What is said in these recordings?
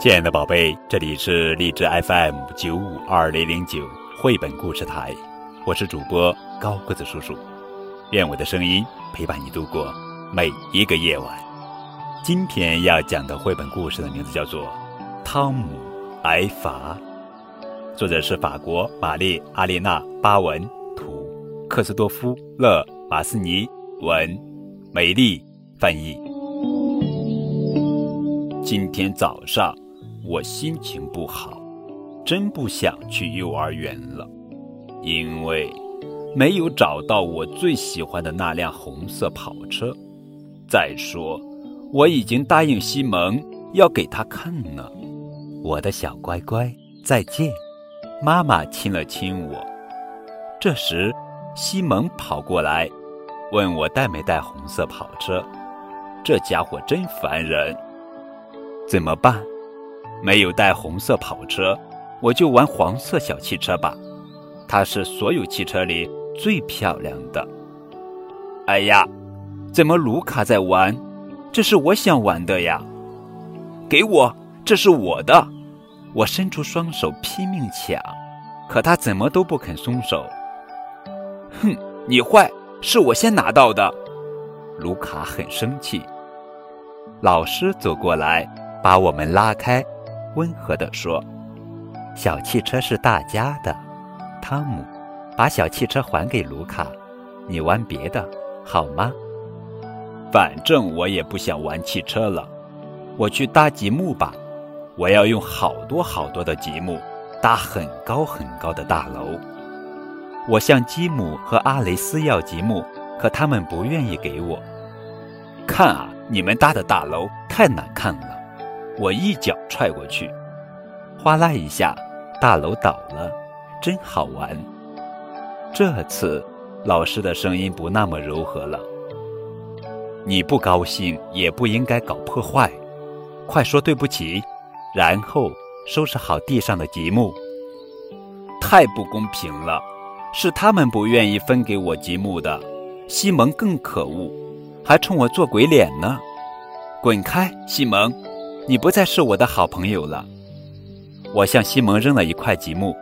亲爱的宝贝，这里是荔枝 FM 九五二零零九绘本故事台，我是主播高个子叔叔，愿我的声音陪伴你度过每一个夜晚。今天要讲的绘本故事的名字叫做《汤姆挨罚》，作者是法国玛丽阿丽娜巴文，图克斯多夫勒马斯尼文，美丽翻译。今天早上。我心情不好，真不想去幼儿园了，因为没有找到我最喜欢的那辆红色跑车。再说，我已经答应西蒙要给他看呢。我的小乖乖，再见！妈妈亲了亲我。这时，西蒙跑过来，问我带没带红色跑车。这家伙真烦人，怎么办？没有带红色跑车，我就玩黄色小汽车吧。它是所有汽车里最漂亮的。哎呀，怎么卢卡在玩？这是我想玩的呀！给我，这是我的！我伸出双手拼命抢，可他怎么都不肯松手。哼，你坏，是我先拿到的。卢卡很生气。老师走过来，把我们拉开。温和地说：“小汽车是大家的，汤姆，把小汽车还给卢卡，你玩别的好吗？反正我也不想玩汽车了，我去搭积木吧。我要用好多好多的积木搭很高很高的大楼。我向基姆和阿雷斯要积木，可他们不愿意给我。看啊，你们搭的大楼太难看了。”我一脚踹过去，哗啦一下，大楼倒了，真好玩。这次老师的声音不那么柔和了。你不高兴也不应该搞破坏，快说对不起，然后收拾好地上的积木。太不公平了，是他们不愿意分给我积木的。西蒙更可恶，还冲我做鬼脸呢。滚开，西蒙！你不再是我的好朋友了。我向西蒙扔了一块积木，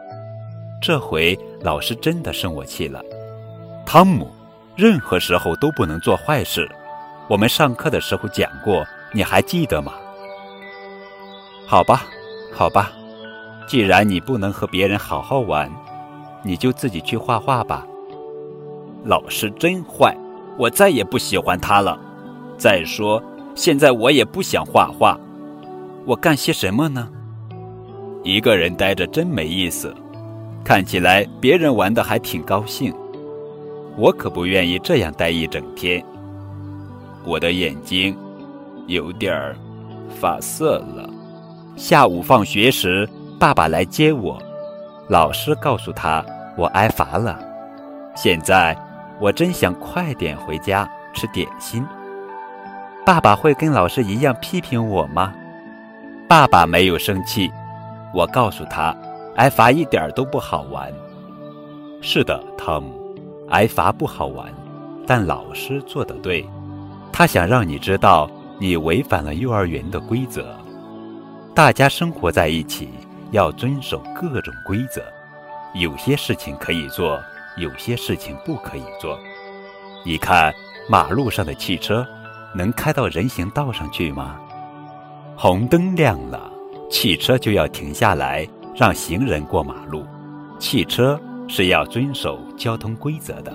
这回老师真的生我气了。汤姆，任何时候都不能做坏事。我们上课的时候讲过，你还记得吗？好吧，好吧，既然你不能和别人好好玩，你就自己去画画吧。老师真坏，我再也不喜欢他了。再说，现在我也不想画画。我干些什么呢？一个人呆着真没意思，看起来别人玩的还挺高兴，我可不愿意这样待一整天。我的眼睛有点儿发涩了。下午放学时，爸爸来接我，老师告诉他我挨罚了。现在我真想快点回家吃点心。爸爸会跟老师一样批评我吗？爸爸没有生气，我告诉他，挨罚一点都不好玩。是的，汤姆，挨罚不好玩，但老师做的对，他想让你知道你违反了幼儿园的规则。大家生活在一起，要遵守各种规则，有些事情可以做，有些事情不可以做。你看，马路上的汽车能开到人行道上去吗？红灯亮了，汽车就要停下来让行人过马路。汽车是要遵守交通规则的。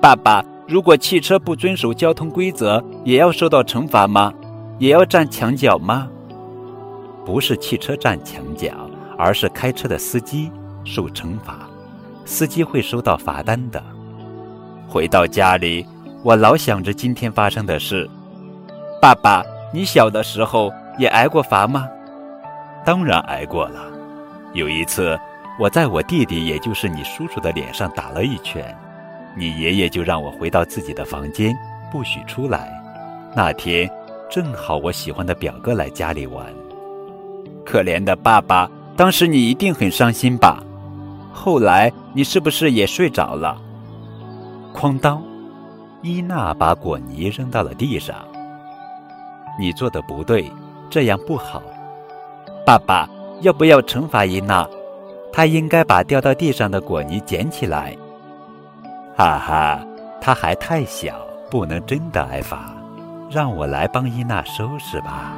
爸爸，如果汽车不遵守交通规则，也要受到惩罚吗？也要站墙角吗？不是汽车站墙角，而是开车的司机受惩罚。司机会收到罚单的。回到家里，我老想着今天发生的事。爸爸，你小的时候。也挨过罚吗？当然挨过了。有一次，我在我弟弟，也就是你叔叔的脸上打了一拳，你爷爷就让我回到自己的房间，不许出来。那天正好我喜欢的表哥来家里玩。可怜的爸爸，当时你一定很伤心吧？后来你是不是也睡着了？哐当，伊娜把果泥扔到了地上。你做的不对。这样不好，爸爸，要不要惩罚伊娜？她应该把掉到地上的果泥捡起来。哈哈，她还太小，不能真的挨罚。让我来帮伊娜收拾吧。